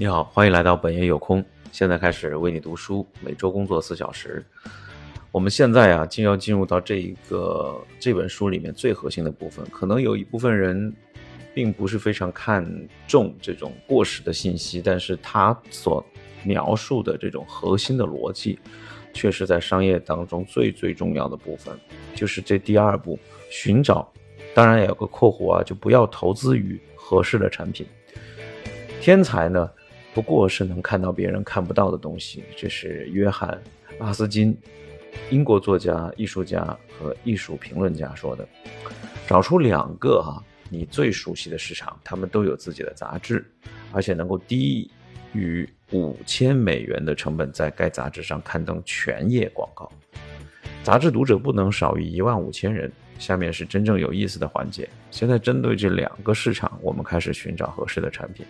你好，欢迎来到本爷有空。现在开始为你读书，每周工作四小时。我们现在啊，就要进入到这一个这本书里面最核心的部分。可能有一部分人并不是非常看重这种过时的信息，但是他所描述的这种核心的逻辑，却是在商业当中最最重要的部分，就是这第二步寻找。当然也有个括弧啊，就不要投资于合适的产品。天才呢？不过是能看到别人看不到的东西，这是约翰·拉斯金，英国作家、艺术家和艺术评论家说的。找出两个哈你最熟悉的市场，他们都有自己的杂志，而且能够低于五千美元的成本在该杂志上刊登全页广告。杂志读者不能少于一万五千人。下面是真正有意思的环节。现在针对这两个市场，我们开始寻找合适的产品。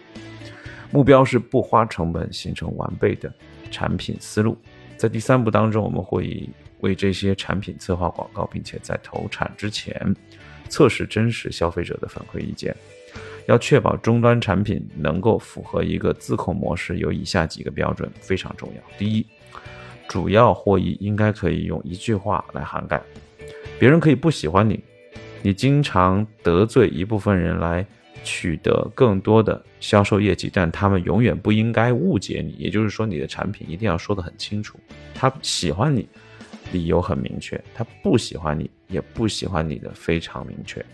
目标是不花成本形成完备的产品思路。在第三步当中，我们会为这些产品策划广告，并且在投产之前测试真实消费者的反馈意见。要确保终端产品能够符合一个自控模式，有以下几个标准非常重要：第一，主要获益应该可以用一句话来涵盖。别人可以不喜欢你，你经常得罪一部分人来。取得更多的销售业绩，但他们永远不应该误解你。也就是说，你的产品一定要说得很清楚。他喜欢你，理由很明确；他不喜欢你，也不喜欢你的非常明确。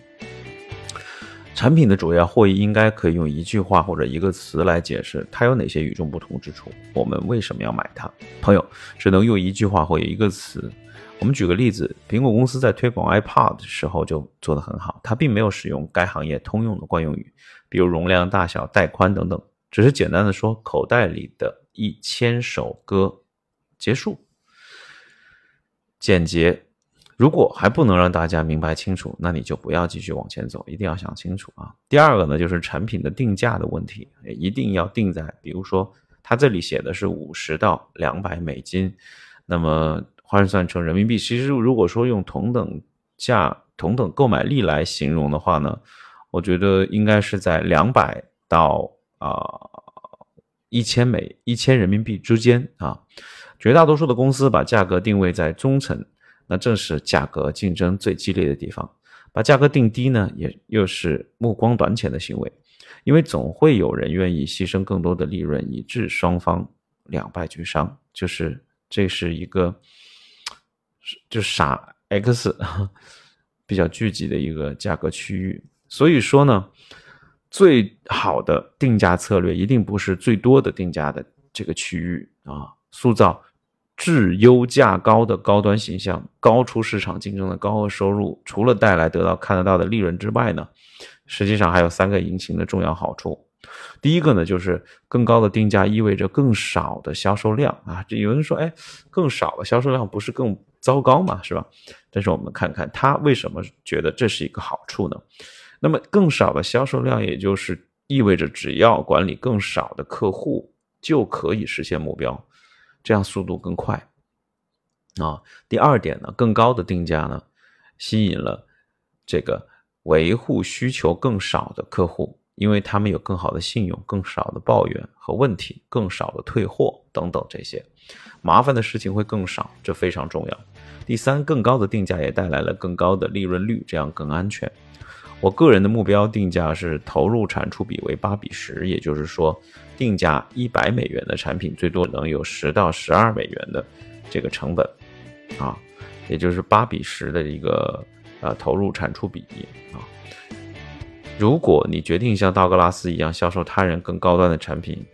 产品的主要获益应该可以用一句话或者一个词来解释，它有哪些与众不同之处？我们为什么要买它？朋友，只能用一句话或一个词。我们举个例子，苹果公司在推广 iPod 的时候就做得很好，它并没有使用该行业通用的惯用语，比如容量大小、带宽等等，只是简单的说“口袋里的一千首歌”，结束，简洁。如果还不能让大家明白清楚，那你就不要继续往前走，一定要想清楚啊。第二个呢，就是产品的定价的问题，一定要定在，比如说它这里写的是五十到两百美金，那么。换算成人民币，其实如果说用同等价、同等购买力来形容的话呢，我觉得应该是在两百到啊一千美、一千人民币之间啊。绝大多数的公司把价格定位在中层，那正是价格竞争最激烈的地方。把价格定低呢，也又是目光短浅的行为，因为总会有人愿意牺牲更多的利润，以致双方两败俱伤。就是这是一个。就傻 X 比较聚集的一个价格区域，所以说呢，最好的定价策略一定不是最多的定价的这个区域啊，塑造质优价高的高端形象，高出市场竞争的高额收入，除了带来得到看得到的利润之外呢，实际上还有三个隐形的重要好处。第一个呢，就是更高的定价意味着更少的销售量啊。这有人说，哎，更少的销售量不是更？糟糕嘛，是吧？但是我们看看他为什么觉得这是一个好处呢？那么更少的销售量，也就是意味着只要管理更少的客户就可以实现目标，这样速度更快啊。第二点呢，更高的定价呢，吸引了这个维护需求更少的客户，因为他们有更好的信用、更少的抱怨和问题、更少的退货等等这些。麻烦的事情会更少，这非常重要。第三，更高的定价也带来了更高的利润率，这样更安全。我个人的目标定价是投入产出比为八比十，也就是说，定价一百美元的产品最多能有十到十二美元的这个成本，啊，也就是八比十的一个呃投入产出比啊。如果你决定像道格拉斯一样销售他人更高端的产品，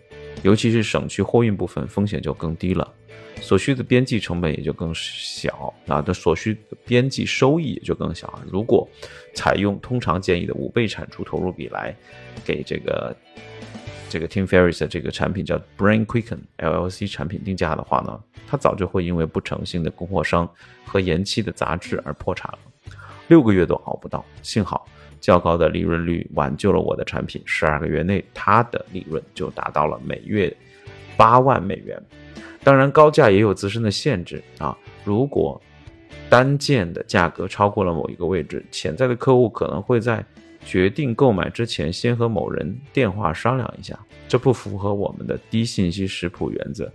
尤其是省去货运部分，风险就更低了，所需的边际成本也就更小，啊的所需边际收益也就更小。如果采用通常建议的五倍产出投入比来给这个这个 Tim Ferriss 的这个产品叫 Brain Quicken LLC 产品定价的话呢，它早就会因为不诚信的供货商和延期的杂志而破产了，六个月都熬不到。幸好。较高的利润率挽救了我的产品，十二个月内，它的利润就达到了每月八万美元。当然，高价也有自身的限制啊。如果单件的价格超过了某一个位置，潜在的客户可能会在决定购买之前先和某人电话商量一下，这不符合我们的低信息食谱原则。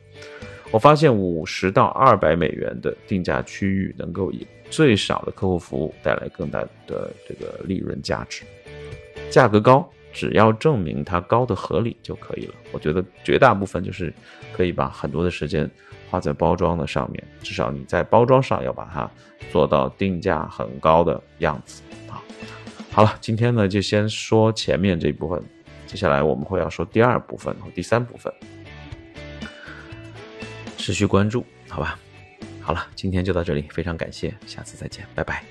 我发现五十到二百美元的定价区域能够以最少的客户服务带来更大的这个利润价值。价格高，只要证明它高的合理就可以了。我觉得绝大部分就是可以把很多的时间花在包装的上面，至少你在包装上要把它做到定价很高的样子啊。好了，今天呢就先说前面这一部分，接下来我们会要说第二部分和第三部分。持续关注，好吧。好了，今天就到这里，非常感谢，下次再见，拜拜。